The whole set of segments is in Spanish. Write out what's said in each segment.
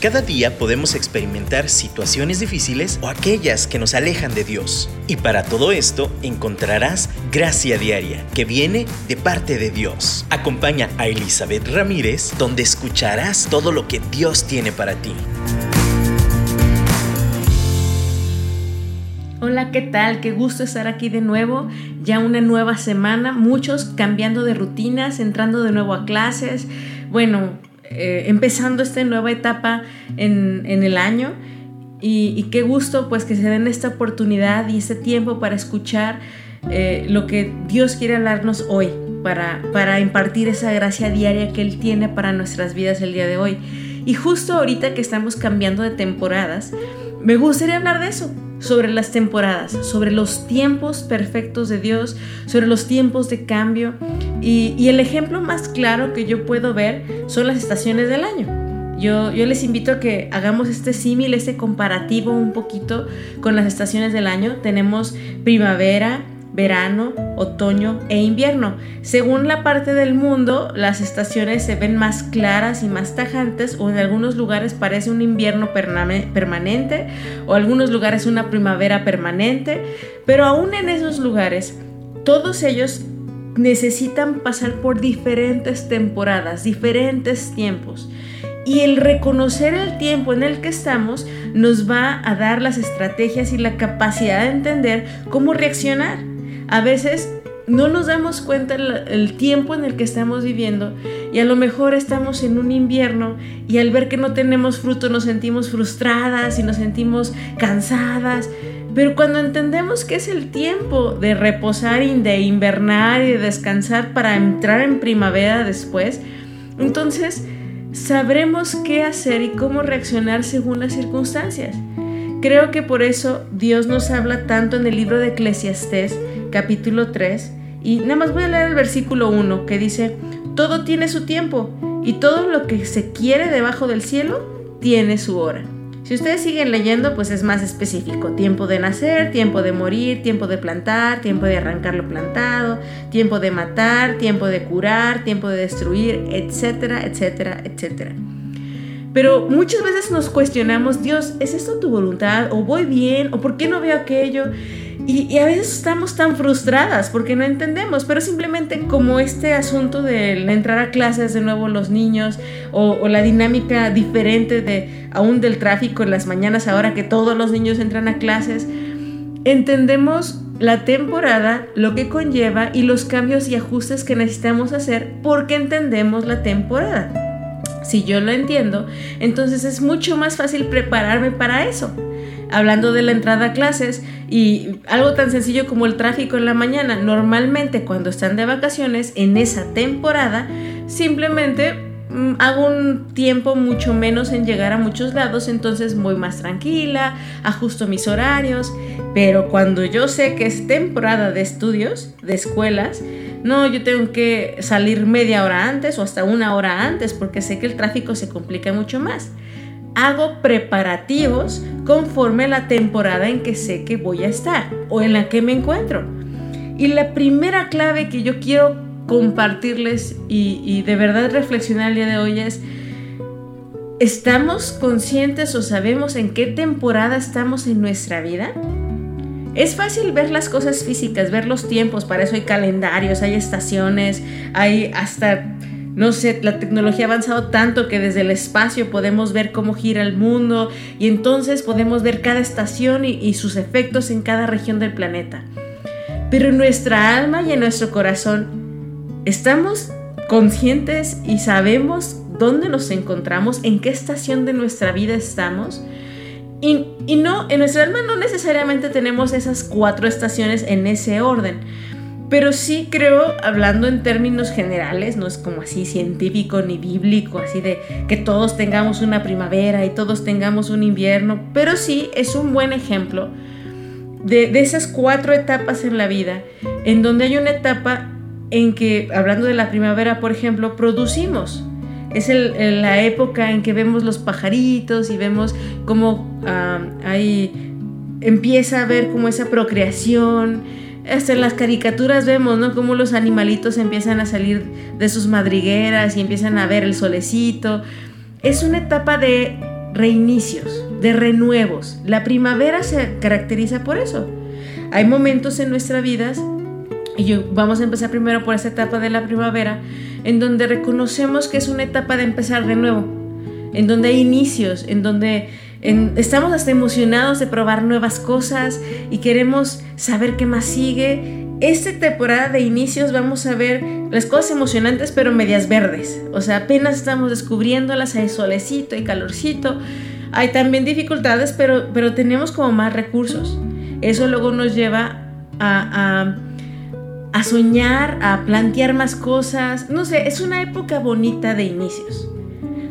Cada día podemos experimentar situaciones difíciles o aquellas que nos alejan de Dios. Y para todo esto encontrarás gracia diaria que viene de parte de Dios. Acompaña a Elizabeth Ramírez donde escucharás todo lo que Dios tiene para ti. Hola, ¿qué tal? Qué gusto estar aquí de nuevo. Ya una nueva semana, muchos cambiando de rutinas, entrando de nuevo a clases. Bueno, eh, empezando esta nueva etapa en, el año. Y, qué gusto pues que se den esta oportunidad y este tiempo para escuchar eh, lo que Dios quiere hablarnos hoy, para, para impartir esa gracia diaria que Él tiene para nuestras vidas el día de hoy. Y justo ahorita que estamos cambiando de temporadas, me gustaría hablar de eso, sobre las temporadas, sobre los tiempos perfectos de Dios, sobre los tiempos de cambio. Y, el ejemplo más claro que yo puedo ver son las estaciones del año. Yo, yo les invito a que hagamos este símil, este comparativo un poquito con las estaciones del año. Tenemos primavera, verano, otoño e invierno. Según la parte del mundo, las estaciones se ven más claras y más tajantes o en algunos lugares parece un invierno permanente o en algunos lugares una primavera permanente, pero aún en esos lugares, todos ellos necesitan pasar por diferentes temporadas, diferentes tiempos. Y el reconocer el tiempo en el que estamos nos va a dar las estrategias y la capacidad de entender cómo reaccionar a veces no nos damos cuenta el, tiempo en el que estamos viviendo y a lo mejor estamos en un invierno y al ver que no tenemos fruto nos sentimos frustradas y nos sentimos cansadas. Pero cuando entendemos que es el tiempo de reposar y de invernar y de descansar para entrar en primavera después, entonces sabremos qué hacer y cómo reaccionar según las circunstancias. Creo que por eso Dios nos habla tanto en el libro de Eclesiastés capítulo 3, y nada más voy a leer el versículo 1 que dice, todo tiene su tiempo y todo lo que se quiere debajo del cielo tiene su hora. Si ustedes siguen leyendo, pues es más específico. Tiempo de nacer, tiempo de morir, tiempo de plantar, tiempo de arrancar lo plantado, tiempo de matar, tiempo de curar, tiempo de destruir, etcétera, etcétera, etcétera. Pero muchas veces nos cuestionamos, Dios, ¿es esto tu voluntad? ¿O voy bien? ¿O por qué no veo aquello? Y, a veces estamos tan frustradas porque no entendemos, pero simplemente como este asunto de entrar a clases de nuevo los niños o, la dinámica diferente de aún del tráfico en las mañanas ahora que todos los niños entran a clases, entendemos la temporada, lo que conlleva y los cambios y ajustes que necesitamos hacer porque entendemos la temporada. Si yo lo entiendo, entonces es mucho más fácil prepararme para eso hablando de la entrada a clases y algo tan sencillo como el tráfico en la mañana. Normalmente cuando están de vacaciones, en esa temporada, simplemente mm, hago un tiempo mucho menos en llegar a muchos lados, entonces voy más tranquila, ajusto mis horarios, pero cuando yo sé que es temporada de estudios, de escuelas, no, yo tengo que salir media hora antes o hasta una hora antes porque sé que el tráfico se complica mucho más hago preparativos conforme a la temporada en que sé que voy a estar o en la que me encuentro. Y la primera clave que yo quiero compartirles y, de verdad reflexionar el día de hoy es, ¿estamos conscientes o sabemos en qué temporada estamos en nuestra vida? Es fácil ver las cosas físicas, ver los tiempos, para eso hay calendarios, hay estaciones, hay hasta no sé, la tecnología ha avanzado tanto que desde el espacio podemos ver cómo gira el mundo y entonces podemos ver cada estación y, sus efectos en cada región del planeta. Pero en nuestra alma y en nuestro corazón, ¿estamos conscientes y sabemos dónde nos encontramos, en qué estación de nuestra vida estamos? Y, y, no, en nuestra alma no necesariamente tenemos esas cuatro estaciones en ese orden. Pero sí creo, hablando en términos generales, no es como así científico ni bíblico, así de que todos tengamos una primavera y todos tengamos un invierno, pero sí es un buen ejemplo de, esas cuatro etapas en la vida, en donde hay una etapa en que, hablando de la primavera, por ejemplo, producimos. Es la época en que vemos los pajaritos y vemos cómo ah, ahí empieza a ver como esa procreación hasta en las caricaturas vemos, ¿no? Cómo los animalitos empiezan a salir de sus madrigueras y empiezan a ver el solecito. Es una etapa de reinicios, de renuevos. La primavera se caracteriza por eso. Hay momentos en nuestras vidas, y yo, vamos a empezar primero por esta etapa de la primavera, en donde reconocemos que es una etapa de empezar de nuevo, en donde hay inicios, en donde estamos hasta emocionados de probar nuevas cosas y queremos saber qué más sigue. Esta temporada de inicios vamos a ver las cosas emocionantes pero medias verdes. O sea, apenas estamos descubriéndolas, hay solecito, hay calorcito. Hay también dificultades, pero, pero tenemos como más recursos. Eso luego nos lleva a, soñar, a plantear más cosas. No sé, es una época bonita de inicios.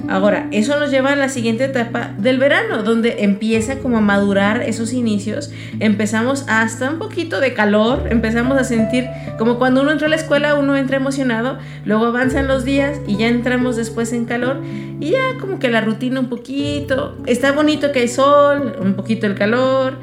Ahora, eso nos lleva a la siguiente etapa del verano, donde empieza como a madurar esos inicios, empezamos hasta un poquito de calor, empezamos a sentir como cuando uno entra a la escuela, uno entra emocionado, luego avanzan los días y ya entramos después en calor y ya como que la rutina un poquito, está bonito que hay sol, un poquito el calor,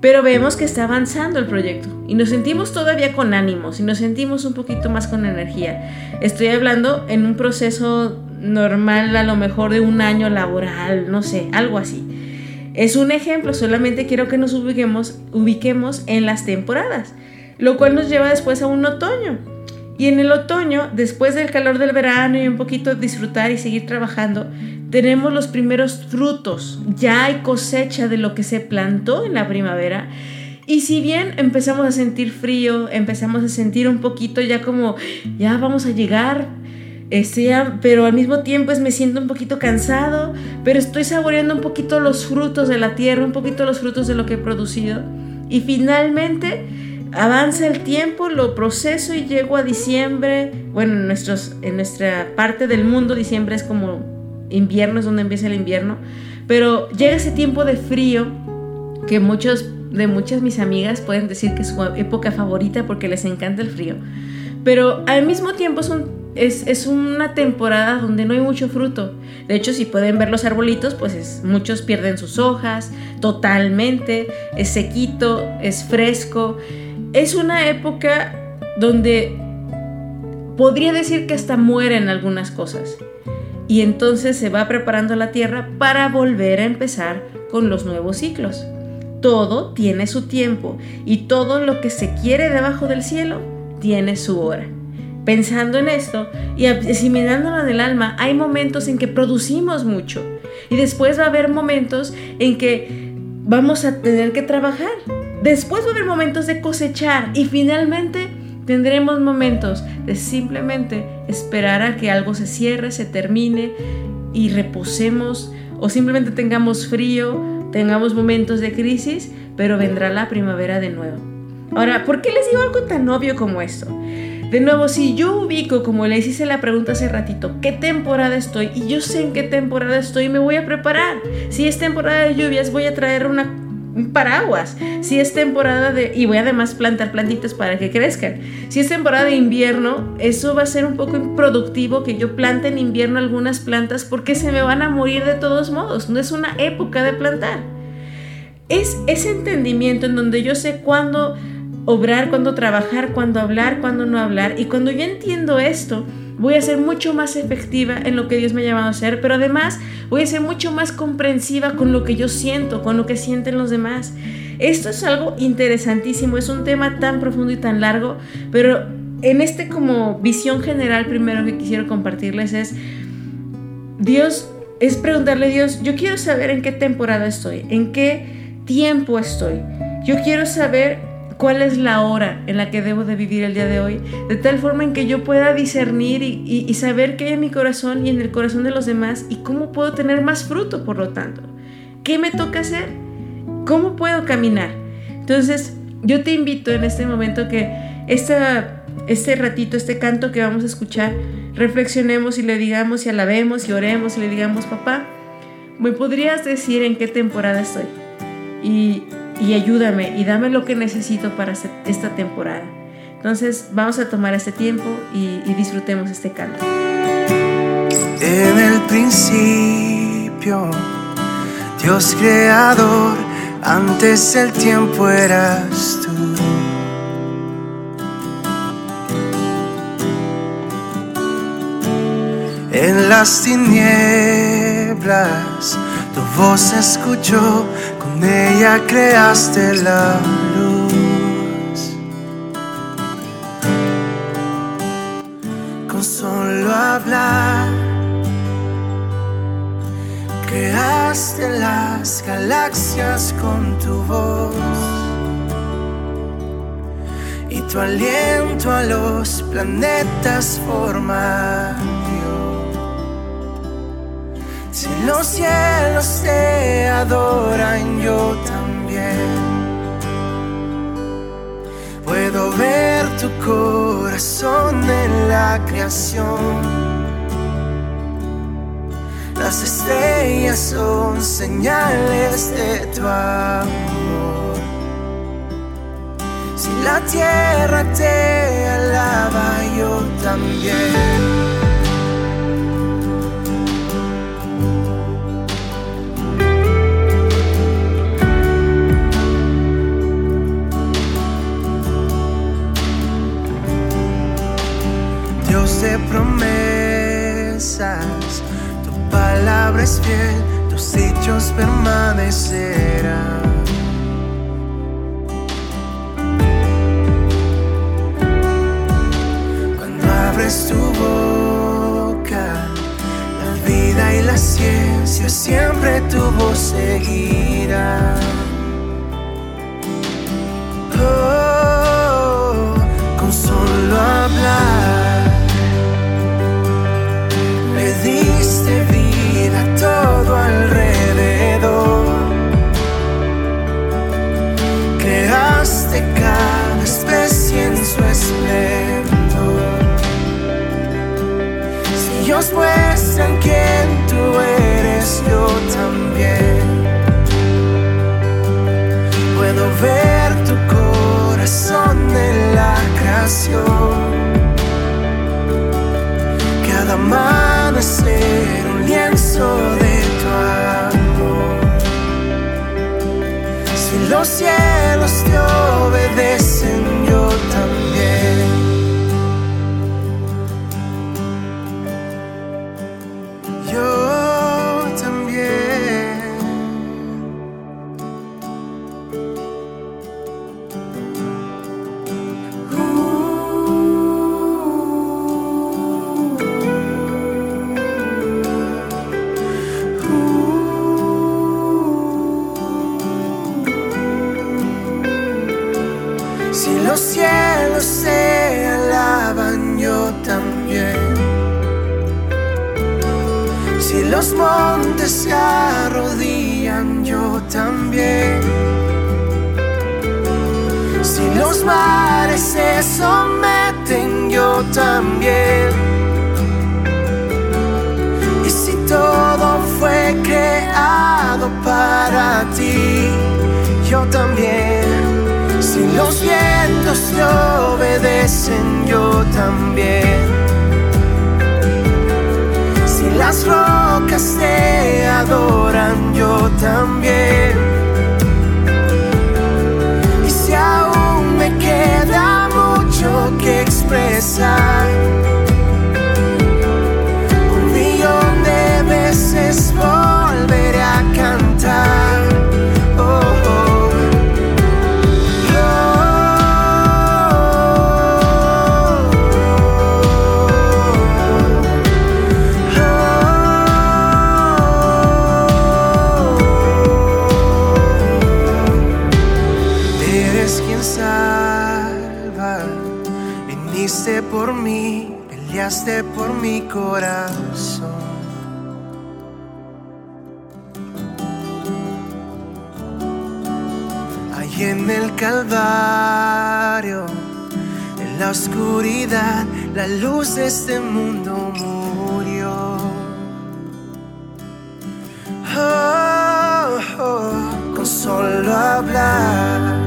pero vemos que está avanzando el proyecto y nos sentimos todavía con ánimos y nos sentimos un poquito más con energía. Estoy hablando en un proceso normal a lo mejor de un año laboral, no sé, algo así. Es un ejemplo, solamente quiero que nos ubiquemos, ubiquemos en las temporadas, lo cual nos lleva después a un otoño. Y en el otoño, después del calor del verano y un poquito disfrutar y seguir trabajando, tenemos los primeros frutos. Ya hay cosecha de lo que se plantó en la primavera. Y si bien empezamos a sentir frío, empezamos a sentir un poquito ya como, ya vamos a llegar sea, pero al mismo tiempo es, me siento un poquito cansado, pero estoy saboreando un poquito los frutos de la tierra, un poquito los frutos de lo que he producido. Y finalmente avanza el tiempo, lo proceso y llego a diciembre. Bueno, en, nuestros, en nuestra parte del mundo diciembre es como invierno, es donde empieza el invierno. Pero llega ese tiempo de frío que muchos de muchas mis amigas pueden decir que es su época favorita porque les encanta el frío. Pero al mismo tiempo es un es, una temporada donde no hay mucho fruto. De hecho, si pueden ver los arbolitos, pues muchos pierden sus hojas totalmente, es sequito, es fresco. Es una época donde podría decir que hasta mueren algunas cosas. Y entonces se va preparando la tierra para volver a empezar con los nuevos ciclos. Todo tiene su tiempo y todo lo que se quiere debajo del cielo tiene su hora pensando en esto y asimilándolo del alma, hay momentos en que producimos mucho y después va a haber momentos en que vamos a tener que trabajar. Después va a haber momentos de cosechar y finalmente tendremos momentos de simplemente esperar a que algo se cierre, se termine y reposemos o simplemente tengamos frío, tengamos momentos de crisis, pero vendrá la primavera de nuevo. Ahora, ¿por qué les digo algo tan obvio como esto? De nuevo, si yo ubico, como les hice la pregunta hace ratito, qué temporada estoy y yo sé en qué temporada estoy, me voy a preparar. Si es temporada de lluvias, voy a traer una, un paraguas. Si es temporada de... y voy además plantar plantitas para que crezcan. Si es temporada de invierno, eso va a ser un poco improductivo que yo plante en invierno algunas plantas porque se me van a morir de todos modos. No es una época de plantar. Es ese entendimiento en donde yo sé cuándo obrar, cuando trabajar, cuando hablar, cuando no hablar. Y cuando yo entiendo esto, voy a ser mucho más efectiva en lo que Dios me ha llamado a ser, pero además voy a ser mucho más comprensiva con lo que yo siento, con lo que sienten los demás. Esto es algo interesantísimo, es un tema tan profundo y tan largo, pero en este como visión general primero que quisiera compartirles es, Dios, es preguntarle a Dios, yo quiero saber en qué temporada estoy, en qué tiempo estoy. Yo quiero saber cuál es la hora en la que debo de vivir el día de hoy, de tal forma en que yo pueda discernir y, saber qué hay en mi corazón y en el corazón de los demás y cómo puedo tener más fruto, por lo tanto. ¿Qué me toca hacer? ¿Cómo puedo caminar? Entonces, yo te invito en este momento que esta, este ratito, este canto que vamos a escuchar, reflexionemos y le digamos y alabemos y oremos y le digamos, papá, ¿me podrías decir en qué temporada estoy? Y y ayúdame y dame lo que necesito para esta temporada. Entonces vamos a tomar este tiempo y, disfrutemos este canto. En el principio, Dios creador, antes el tiempo eras tú. En las tinieblas, tu voz escuchó, con ella creaste la luz. Con solo hablar, creaste las galaxias con tu voz. Y tu aliento a los planetas forma si los cielos te adoran, yo también. Puedo ver tu corazón en la creación. Las estrellas son señales de tu amor. Si la tierra te alaba, yo también. Promesas, tu palabra es fiel, tus hechos permanecerán. Cuando abres tu boca, la vida y la ciencia siempre tu voz seguirá. Muestran quién tú eres, yo también. Puedo ver tu corazón en la creación. Cada amanecer un lienzo de tu amor. Si los cielos te obedecen, la luz de este mundo murió. Oh, oh, con solo hablar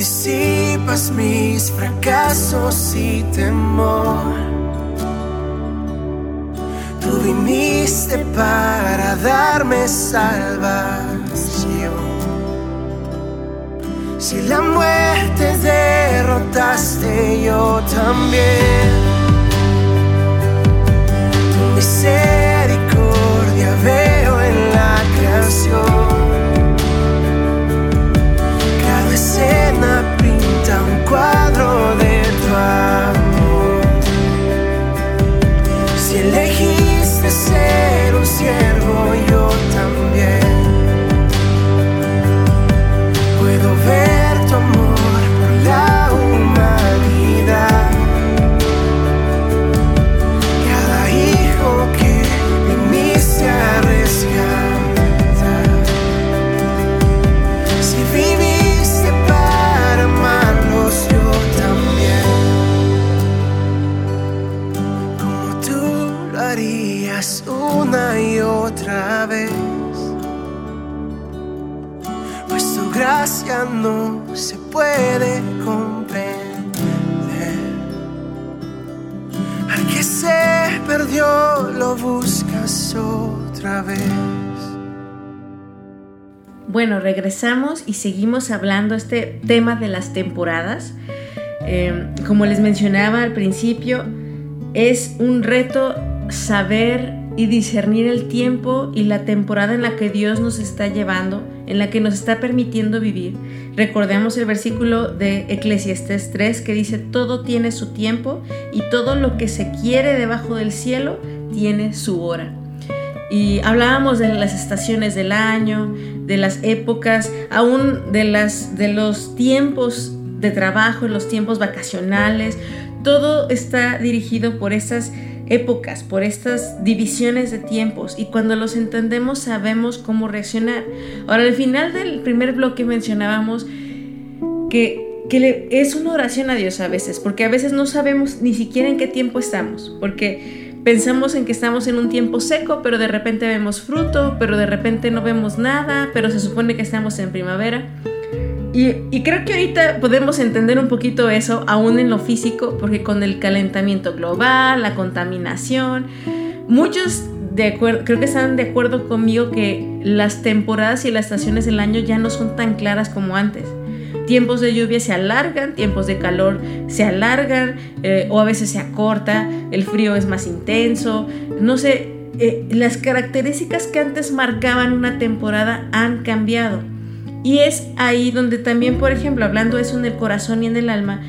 disipas mis fracasos y temor. Tú viniste para darme salvación. Si la muerte derrotaste, yo también. Y seguimos hablando este tema de las temporadas. Eh, como les mencionaba al principio, es un reto saber y discernir el tiempo y la temporada en la que Dios nos está llevando, en la que nos está permitiendo vivir. Recordemos el versículo de Eclesiastés 3 que dice, todo tiene su tiempo y todo lo que se quiere debajo del cielo tiene su hora. Y hablábamos de las estaciones del año, de las épocas, aún de, las, de los tiempos de trabajo, los tiempos vacacionales. Todo está dirigido por esas épocas, por estas divisiones de tiempos y cuando los entendemos sabemos cómo reaccionar. Ahora, al final del primer bloque mencionábamos que, es una oración a Dios a veces, porque a veces no sabemos ni siquiera en qué tiempo estamos, porque pensamos en que estamos en un tiempo seco, pero de repente vemos fruto, pero de repente no vemos nada, pero se supone que estamos en primavera. Y, creo que ahorita podemos entender un poquito eso, aún en lo físico, porque con el calentamiento global, la contaminación, muchos creo que están de acuerdo conmigo que las temporadas y las estaciones del año ya no son tan claras como antes. Tiempos de lluvia se alargan, tiempos de calor se alargan eh, o a veces se acorta, el frío es más intenso, no sé, eh, las características que antes marcaban una temporada han cambiado. Y es ahí donde también, por ejemplo, hablando eso en el corazón y en el alma,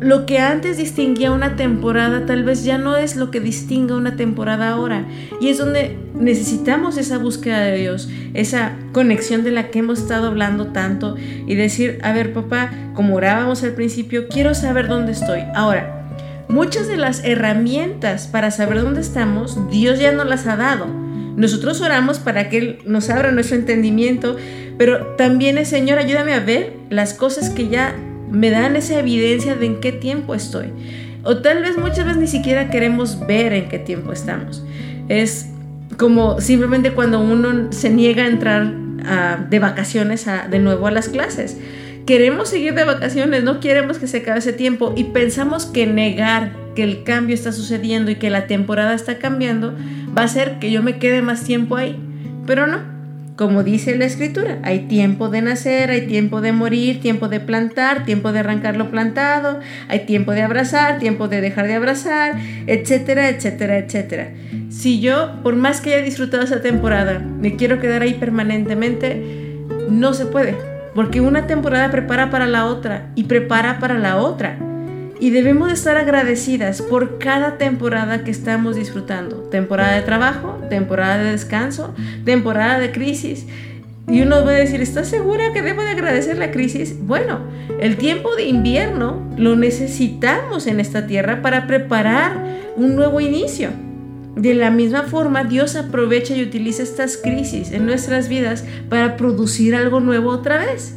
lo que antes distinguía una temporada tal vez ya no es lo que distingue una temporada ahora. Y es donde necesitamos esa búsqueda de Dios, esa conexión de la que hemos estado hablando tanto y decir, a ver papá, como orábamos al principio, quiero saber dónde estoy. Ahora, muchas de las herramientas para saber dónde estamos, Dios ya nos las ha dado. Nosotros oramos para que Él nos abra nuestro entendimiento, pero también es, Señor, ayúdame a ver las cosas que ya me dan esa evidencia de en qué tiempo estoy. O tal vez muchas veces ni siquiera queremos ver en qué tiempo estamos. Es como simplemente cuando uno se niega a entrar de vacaciones de nuevo a las clases. Queremos seguir de vacaciones, no queremos que se acabe ese tiempo y pensamos que negar que el cambio está sucediendo y que la temporada está cambiando va a hacer que yo me quede más tiempo ahí. Pero no, como dice la escritura, hay tiempo de nacer, hay tiempo de morir, tiempo de plantar, tiempo de arrancar lo plantado, hay tiempo de abrazar, tiempo de dejar de abrazar, etcétera, etcétera, etcétera. Si yo, por más que haya disfrutado esa temporada, me quiero quedar ahí permanentemente, no se puede, porque una temporada prepara para la otra y prepara para la otra y debemos de estar agradecidas por cada temporada que estamos disfrutando. Temporada de trabajo, temporada de descanso, temporada de crisis. Y uno va a decir, ¿estás segura que debo de agradecer la crisis? Bueno, el tiempo de invierno lo necesitamos en esta tierra para preparar un nuevo inicio. De la misma forma, Dios aprovecha y utiliza estas crisis en nuestras vidas para producir algo nuevo otra vez.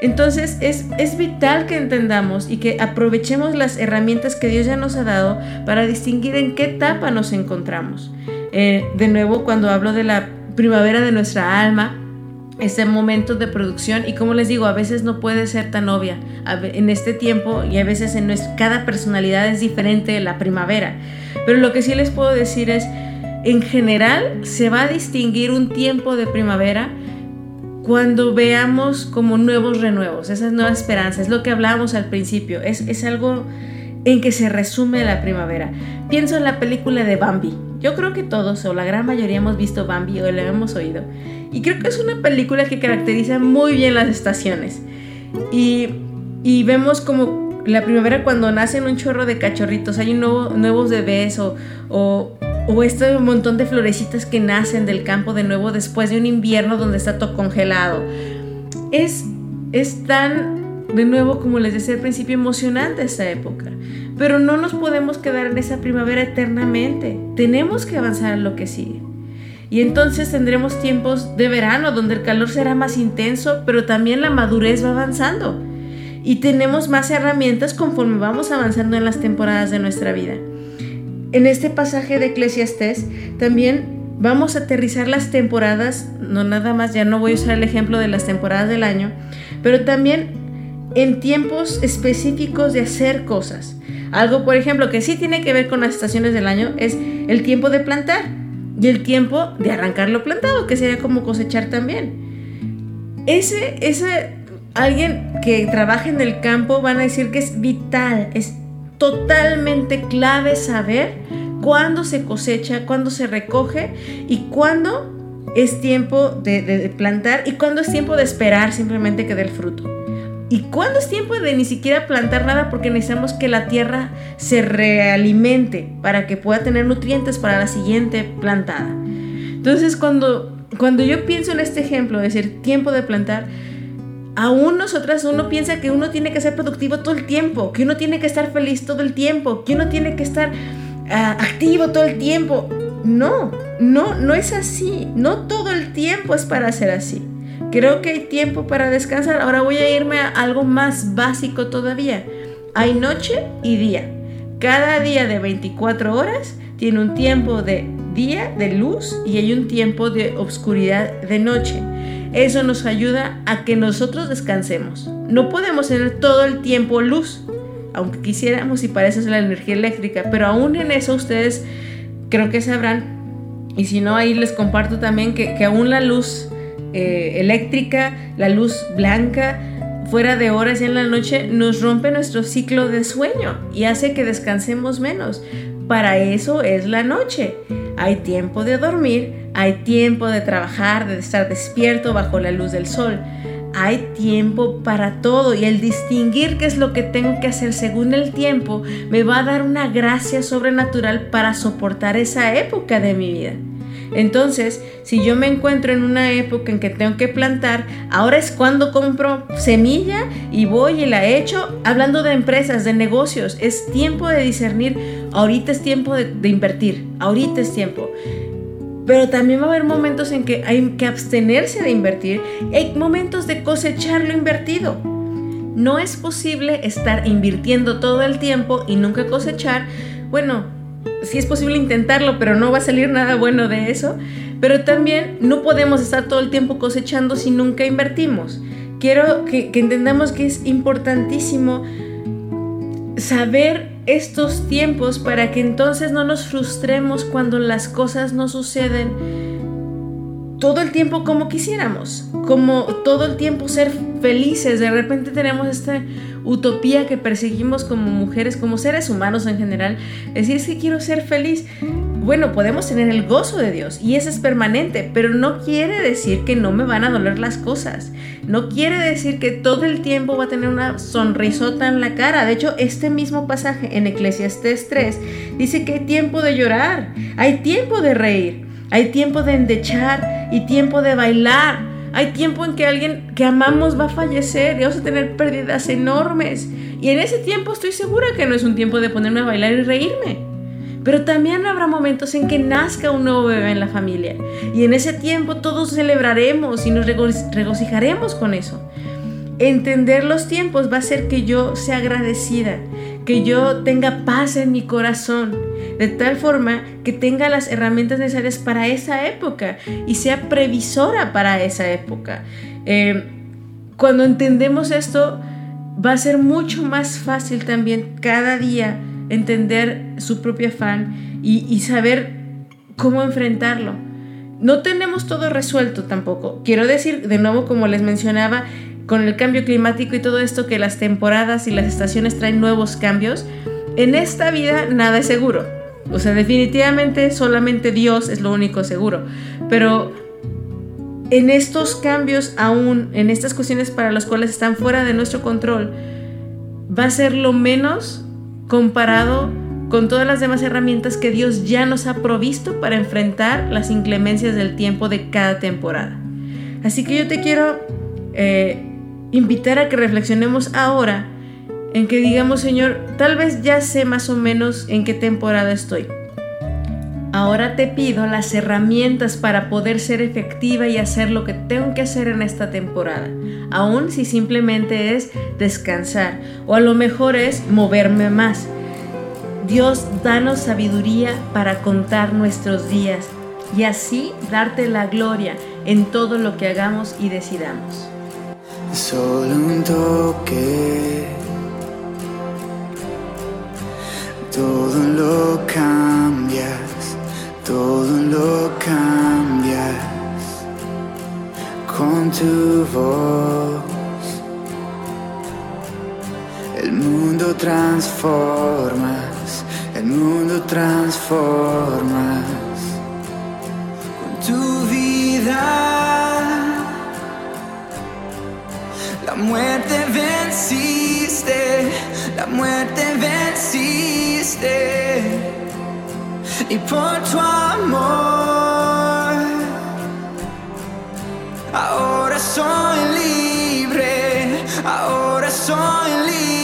Entonces es, vital que entendamos y que aprovechemos las herramientas que Dios ya nos ha dado para distinguir en qué etapa nos encontramos. Eh, de nuevo, cuando hablo de la primavera de nuestra alma, ese momento de producción y como les digo, a veces no puede ser tan obvia en este tiempo y a veces en cada personalidad es diferente de la primavera. Pero lo que sí les puedo decir es, en general se va a distinguir un tiempo de primavera cuando veamos como nuevos renuevos, esas nuevas esperanzas, es lo que hablábamos al principio, es, es algo en que se resume la primavera. Pienso en la película de Bambi. Yo creo que todos o la gran mayoría hemos visto Bambi o la hemos oído. Y creo que es una película que caracteriza muy bien las estaciones. Y, y vemos como la primavera cuando nacen un chorro de cachorritos, hay nuevos bebés o, o o este montón de florecitas que nacen del campo de nuevo después de un invierno donde está todo congelado. Es, es tan, de nuevo, como les decía al principio, emocionante esta época. Pero no nos podemos quedar en esa primavera eternamente. Tenemos que avanzar en lo que sigue. Y entonces tendremos tiempos de verano donde el calor será más intenso, pero también la madurez va avanzando. Y tenemos más herramientas conforme vamos avanzando en las temporadas de nuestra vida. En este pasaje de Eclesiastés también vamos a aterrizar las temporadas, no nada más, ya no voy a usar el ejemplo de las temporadas del año, pero también en tiempos específicos de hacer cosas. Algo, por ejemplo, que sí tiene que ver con las estaciones del año es el tiempo de plantar y el tiempo de arrancar lo plantado, que sería como cosechar también. Ese, ese, alguien que trabaja en el campo van a decir que es vital, es totalmente clave saber cuándo se cosecha, cuándo se recoge y cuándo es tiempo de, plantar y cuándo es tiempo de esperar simplemente que dé el fruto. ¿Y cuándo es tiempo de ni siquiera plantar nada? Porque necesitamos que la tierra se realimente para que pueda tener nutrientes para la siguiente plantada. Entonces, cuando, cuando yo pienso en este ejemplo, de decir tiempo de plantar, aún nosotras uno piensa que uno tiene que ser productivo todo el tiempo, que uno tiene que estar feliz todo el tiempo, que uno tiene que estar ah, activo todo el tiempo. No, no, no es así. No todo el tiempo es para ser así. Creo que hay tiempo para descansar. Ahora voy a irme a algo más básico todavía. Hay noche y día. Cada día de 24 horas tiene un tiempo de día, de luz, y hay un tiempo de oscuridad de noche. Eso nos ayuda a que nosotros descansemos. No podemos tener todo el tiempo luz, aunque quisiéramos y para eso es la energía eléctrica, pero aún en eso ustedes creo que sabrán, y si no ahí les comparto también que, aún la luz eh, eléctrica, la luz blanca, fuera de horas y en la noche nos rompe nuestro ciclo de sueño y hace que descansemos menos. Para eso es la noche. Hay tiempo de dormir, hay tiempo de trabajar, de estar despierto bajo la luz del sol. Hay tiempo para todo y el distinguir qué es lo que tengo que hacer según el tiempo me va a dar una gracia sobrenatural para soportar esa época de mi vida. Entonces, si yo me encuentro en una época en que tengo que plantar, ahora es cuando compro semilla y voy y la echo. Hablando de empresas, de negocios, es tiempo de discernir, ahorita es tiempo de, de invertir, ahorita es tiempo. Pero también va a haber momentos en que hay que abstenerse de invertir. Hay momentos de cosechar lo invertido. No es posible estar invirtiendo todo el tiempo y nunca cosechar. Bueno, sí es posible intentarlo, pero no va a salir nada bueno de eso. Pero también no podemos estar todo el tiempo cosechando si nunca invertimos. Quiero que, que entendamos que es importantísimo saber estos tiempos para que entonces no nos frustremos cuando las cosas no suceden todo el tiempo como quisiéramos, como todo el tiempo ser felices. De repente tenemos esta utopía que perseguimos como mujeres, como seres humanos en general. Decir, es que quiero ser feliz. Bueno, podemos tener el gozo de Dios y ese es permanente, pero no quiere decir que no me van a doler las cosas. No quiere decir que todo el tiempo va a tener una sonrisota en la cara. De hecho, este mismo pasaje en Eclesiastés 3 dice que hay tiempo de llorar, hay tiempo de reír, hay tiempo de endechar y tiempo de bailar. Hay tiempo en que alguien que amamos va a fallecer y vamos a tener pérdidas enormes. Y en ese tiempo estoy segura que no es un tiempo de ponerme a bailar y reírme. Pero también habrá momentos en que nazca un nuevo bebé en la familia. Y en ese tiempo todos celebraremos y nos regocijaremos con eso. Entender los tiempos va a hacer que yo sea agradecida, que yo tenga paz en mi corazón, de tal forma que tenga las herramientas necesarias para esa época y sea previsora para esa época. Eh, cuando entendemos esto, va a ser mucho más fácil también cada día entender su propio afán y, saber cómo enfrentarlo. No tenemos todo resuelto tampoco. Quiero decir, de nuevo, como les mencionaba, con el cambio climático y todo esto, que las temporadas y las estaciones traen nuevos cambios, en esta vida nada es seguro. O sea, definitivamente solamente Dios es lo único seguro. Pero en estos cambios aún, en estas cuestiones para las cuales están fuera de nuestro control, va a ser lo menos comparado con todas las demás herramientas que Dios ya nos ha provisto para enfrentar las inclemencias del tiempo de cada temporada. Así que yo te quiero eh, invitar a que reflexionemos ahora en que digamos, Señor, tal vez ya sé más o menos en qué temporada estoy. Ahora te pido las herramientas para poder ser efectiva y hacer lo que tengo que hacer en esta temporada, aun si simplemente es descansar o a lo mejor es moverme más. Dios, danos sabiduría para contar nuestros días y así darte la gloria en todo lo que hagamos y decidamos. Solo un toque, todo lo cambia todo lo cambias con tu voz. El mundo transformas, el mundo transformas con tu vida. La muerte venciste, la muerte venciste et por tu amor. Ahora soy libre ahora soy libre.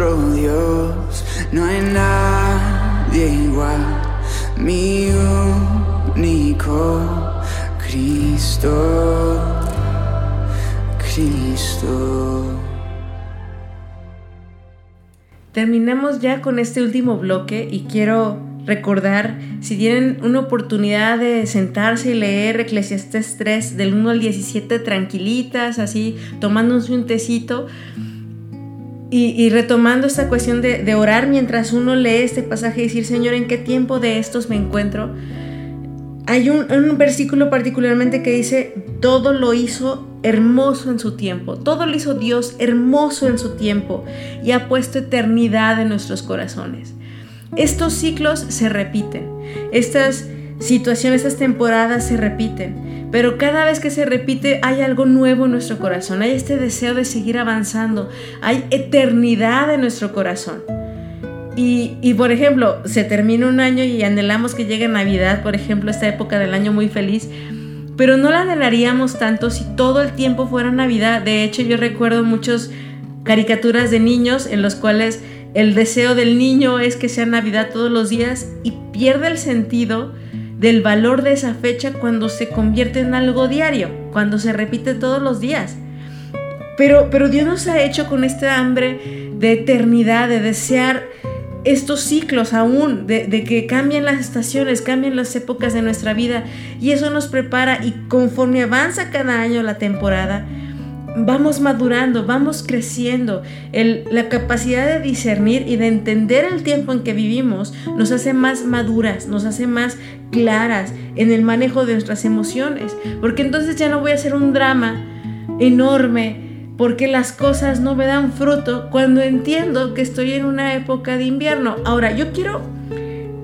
Dios, no hay nadie igual, mi único Cristo, Cristo. Terminamos ya con este último bloque y quiero recordar, si tienen una oportunidad de sentarse y leer Eclesiastes 3 del 1 al 17 tranquilitas, así tomándose un tecito y, retomando esta cuestión de, orar mientras uno lee este pasaje y decir, Señor, ¿en qué tiempo de estos me encuentro? Hay un, un versículo particularmente que dice, todo lo hizo hermoso en su tiempo, todo lo hizo Dios hermoso en su tiempo y ha puesto eternidad en nuestros corazones. Estos ciclos se repiten, estas situaciones, estas temporadas se repiten, pero cada vez que se repite hay algo nuevo en nuestro corazón, hay este deseo de seguir avanzando, hay eternidad en nuestro corazón. Y, por ejemplo, se termina un año y anhelamos que llegue Navidad, por ejemplo, esta época del año muy feliz, pero no la anhelaríamos tanto si todo el tiempo fuera Navidad. De hecho, yo recuerdo muchas caricaturas de niños en los cuales el deseo del niño es que sea Navidad todos los días y pierde el sentido del valor de esa fecha cuando se convierte en algo diario, cuando se repite todos los días. Pero, pero Dios nos ha hecho con este hambre de eternidad, de desear estos ciclos aún, de, que cambien las estaciones, cambien las épocas de nuestra vida y eso nos prepara y conforme avanza cada año la temporada, vamos madurando, vamos creciendo. la capacidad de discernir y de entender el tiempo en que vivimos nos hace más maduras, nos hace más claras en el manejo de nuestras emociones. Porque entonces ya no voy a hacer un drama enorme porque las cosas no me dan fruto cuando entiendo que estoy en una época de invierno. Ahora, yo quiero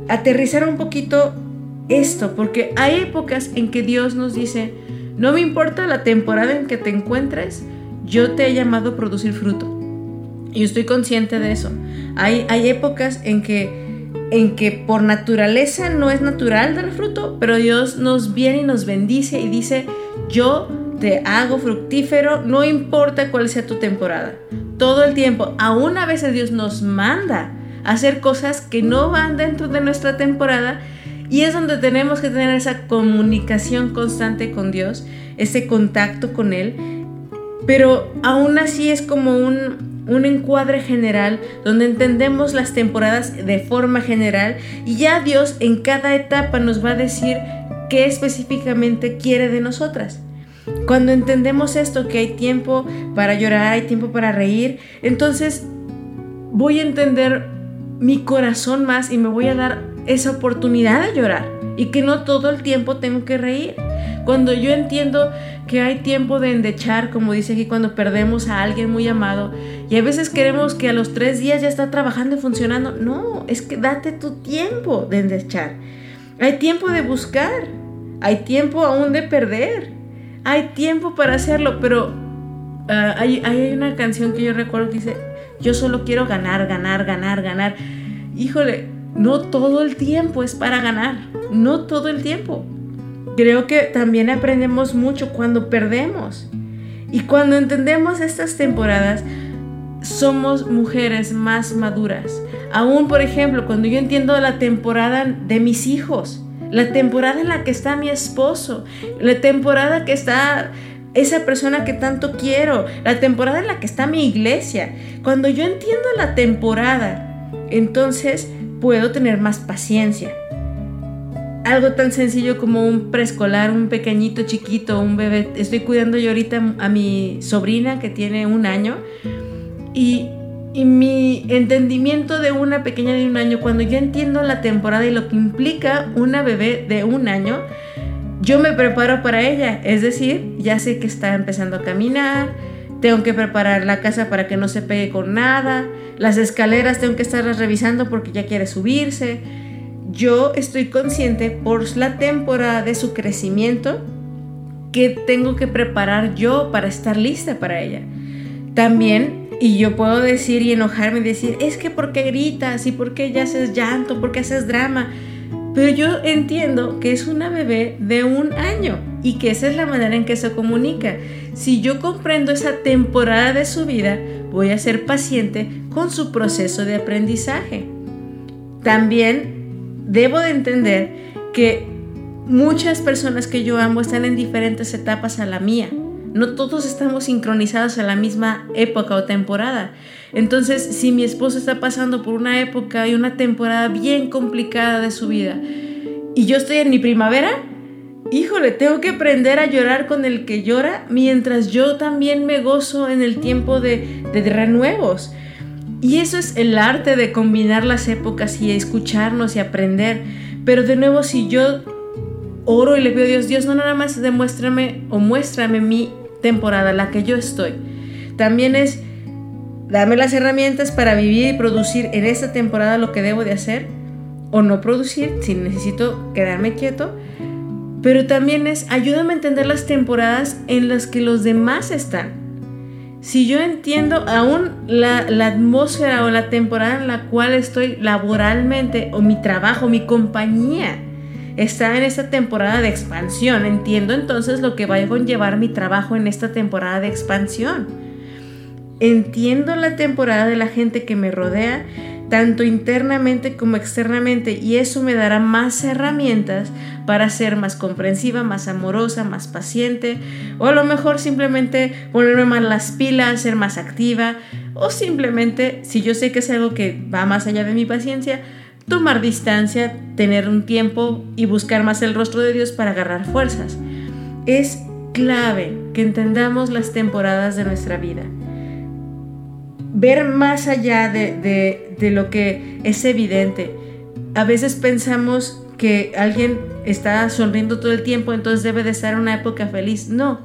aterrizar un poquito esto, porque hay épocas en que Dios nos dice, no me importa la temporada en que te encuentres, yo te he llamado a producir fruto. Y estoy consciente de eso. Hay, hay épocas en que, en que por naturaleza no es natural dar fruto, pero Dios nos viene y nos bendice y dice, yo te hago fructífero, no importa cuál sea tu temporada. Todo el tiempo, aún a veces Dios nos manda a hacer cosas que no van dentro de nuestra temporada y es donde tenemos que tener esa comunicación constante con Dios, ese contacto con Él. Pero aún así es como un, un encuadre general donde entendemos las temporadas de forma general y ya Dios en cada etapa nos va a decir qué específicamente quiere de nosotras. Cuando entendemos esto, que hay tiempo para llorar, hay tiempo para reír, entonces voy a entender mi corazón más y me voy a dar esa oportunidad de llorar y que no todo el tiempo tengo que reír. Cuando yo entiendo que hay tiempo de endechar, como dice aquí, cuando perdemos a alguien muy amado, y a veces queremos que a los tres días ya está trabajando y funcionando. No, es que date tu tiempo de endechar. Hay tiempo de buscar, hay tiempo aún de perder, hay tiempo para hacerlo, pero ah, hay, hay una canción que yo recuerdo que dice, yo solo quiero ganar, ganar, ganar, ganar. Híjole, no todo el tiempo es para ganar, no todo el tiempo. Creo que también aprendemos mucho cuando perdemos. Y cuando entendemos estas temporadas, somos mujeres más maduras. Aún, por ejemplo, cuando yo entiendo la temporada de mis hijos, la temporada en la que está mi esposo, la temporada que está esa persona que tanto quiero, la temporada en la que está mi iglesia. Cuando yo entiendo la temporada, entonces puedo tener más paciencia. Algo tan sencillo como un preescolar, un pequeñito chiquito, un bebé. Estoy cuidando yo ahorita a mi sobrina que tiene un año y, y mi entendimiento de una pequeña de un año, cuando yo entiendo la temporada y lo que implica una bebé de un año, yo me preparo para ella. Es decir, ya sé que está empezando a caminar, tengo que preparar la casa para que no se pegue con nada, las escaleras tengo que estarlas revisando porque ya quiere subirse. Yo estoy consciente por la temporada de su crecimiento que tengo que preparar yo para estar lista para ella. También, y yo puedo decir y enojarme y decir, es que porque gritas y porque ya haces llanto, porque haces drama. Pero yo entiendo que es una bebé de un año y que esa es la manera en que se comunica. Si yo comprendo esa temporada de su vida, voy a ser paciente con su proceso de aprendizaje. También debo de entender que muchas personas que yo amo están en diferentes etapas a la mía. No todos estamos sincronizados a la misma época o temporada. Entonces, si mi esposo está pasando por una época y una temporada bien complicada de su vida y yo estoy en mi primavera, híjole, tengo que aprender a llorar con el que llora mientras yo también me gozo en el tiempo de, de renuevos. Y eso es el arte de combinar las épocas y escucharnos y aprender. Pero de nuevo, si yo oro y le pido a Dios, Dios no nada más demuéstrame o muéstrame mi temporada, la que yo estoy. También es dame las herramientas para vivir y producir en esta temporada lo que debo de hacer o no producir si necesito quedarme quieto. Pero también es ayúdame a entender las temporadas en las que los demás están. Si yo entiendo aún la, la atmósfera o la temporada en la cual estoy laboralmente o mi trabajo, mi compañía, está en esta temporada de expansión. Entiendo entonces lo que va a conllevar mi trabajo en esta temporada de expansión. Entiendo la temporada de la gente que me rodea, tanto internamente como externamente, y eso me dará más herramientas para ser más comprensiva, más amorosa, más paciente, o a lo mejor simplemente ponerme más las pilas, ser más activa, o simplemente, si yo sé que es algo que va más allá de mi paciencia, tomar distancia, tener un tiempo y buscar más el rostro de Dios para agarrar fuerzas. Es clave que entendamos las temporadas de nuestra vida. Ver más allá de, lo que es evidente. A veces pensamos que alguien está sonriendo todo el tiempo, entonces debe de estar una época feliz. No,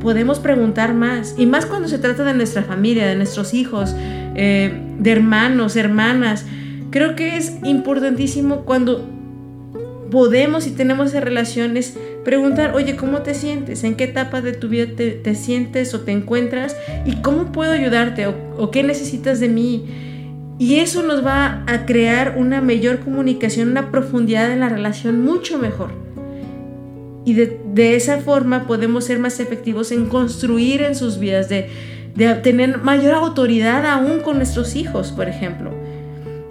podemos preguntar más. Y más cuando se trata de nuestra familia, de nuestros hijos, eh, de hermanos, hermanas. Creo que es importantísimo cuando podemos y tenemos esas relaciones preguntar, oye, ¿cómo te sientes? ¿En qué etapa de tu vida te, sientes o te encuentras? ¿Y cómo puedo ayudarte? ¿O, qué necesitas de mí? Y eso nos va a crear una mayor comunicación, una profundidad en la relación mucho mejor. Y de, esa forma podemos ser más efectivos en construir en sus vidas, de, de tener mayor autoridad aún con nuestros hijos, por ejemplo.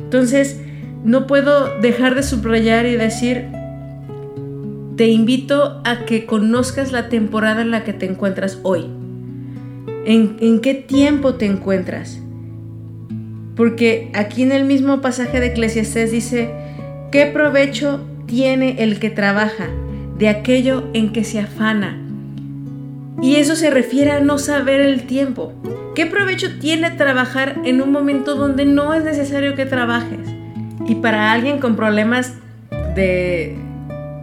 Entonces, no puedo dejar de subrayar y decir, te invito a que conozcas la temporada en la que te encuentras hoy. ¿En, qué tiempo te encuentras? Porque aquí en el mismo pasaje de Eclesiastés dice, ¿qué provecho tiene el que trabaja de aquello en que se afana? Y eso se refiere a no saber el tiempo. ¿Qué provecho tiene trabajar en un momento donde no es necesario que trabajes? Y para alguien con problemas de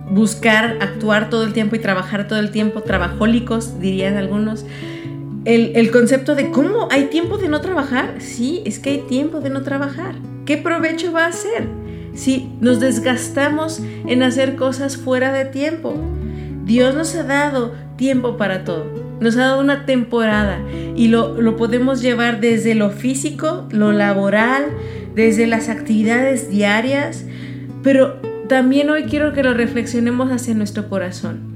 buscar actuar todo el tiempo y trabajar todo el tiempo, trabajólicos, dirían algunos, el, el, concepto de cómo hay tiempo de no trabajar. Sí, es que hay tiempo de no trabajar. ¿Qué provecho va a hacer si nos desgastamos en hacer cosas fuera de tiempo? Dios nos ha dado tiempo para todo. Nos ha dado una temporada y lo, podemos llevar desde lo físico, lo laboral, desde las actividades diarias, pero también hoy quiero que lo reflexionemos hacia nuestro corazón.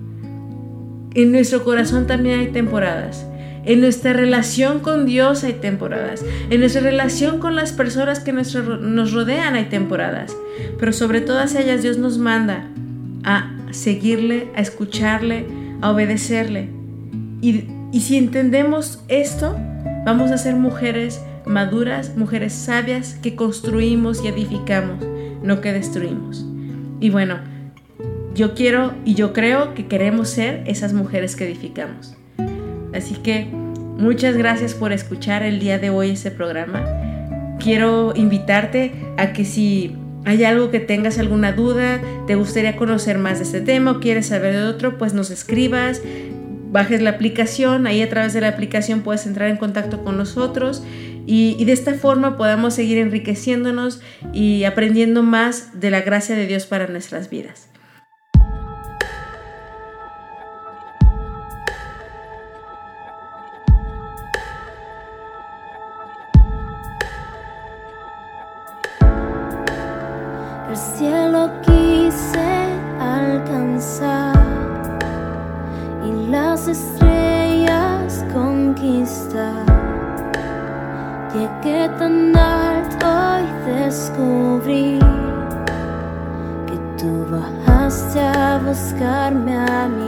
En nuestro corazón también hay temporadas. En nuestra relación con Dios hay temporadas. En nuestra relación con las personas que nos rodean hay temporadas. Pero sobre todas ellas Dios nos manda a seguirle, a escucharle, a obedecerle. Y, si entendemos esto, vamos a ser mujeres maduras, mujeres sabias que construimos y edificamos, no que destruimos. Y bueno, yo quiero y yo creo que queremos ser esas mujeres que edificamos. Así que muchas gracias por escuchar el día de hoy ese programa. Quiero invitarte a que si hay algo que tengas alguna duda, te gustaría conocer más de este tema o quieres saber de otro, pues nos escribas, bajes la aplicación, ahí a través de la aplicación puedes entrar en contacto con nosotros y, de esta forma podamos seguir enriqueciéndonos y aprendiendo más de la gracia de Dios para nuestras vidas. estar. Llegué tan alto y descubrí que tú bajaste a buscarme a mí.